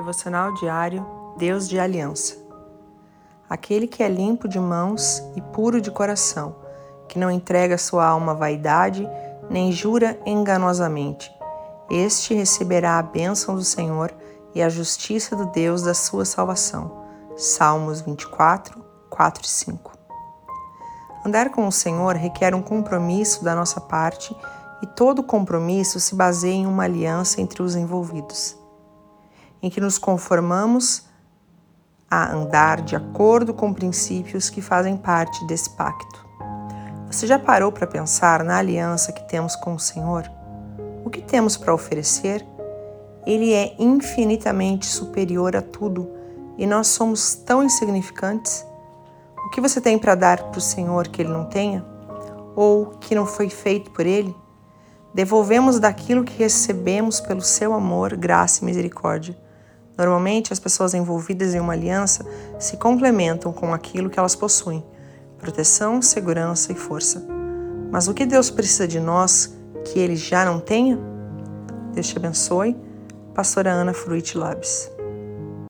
Devocional diário Deus de Aliança. Aquele que é limpo de mãos e puro de coração, que não entrega sua alma à vaidade, nem jura enganosamente, este receberá a bênção do Senhor e a justiça do Deus da sua salvação. Salmos 24, 4 e 5. Andar com o Senhor requer um compromisso da nossa parte e todo compromisso se baseia em uma aliança entre os envolvidos em que nos conformamos a andar de acordo com princípios que fazem parte desse pacto. Você já parou para pensar na aliança que temos com o Senhor? O que temos para oferecer? Ele é infinitamente superior a tudo e nós somos tão insignificantes. O que você tem para dar para o Senhor que ele não tenha? Ou que não foi feito por ele? Devolvemos daquilo que recebemos pelo seu amor, graça e misericórdia. Normalmente, as pessoas envolvidas em uma aliança se complementam com aquilo que elas possuem: proteção, segurança e força. Mas o que Deus precisa de nós que Ele já não tenha? Deus te abençoe. Pastora Ana Fruit Labs.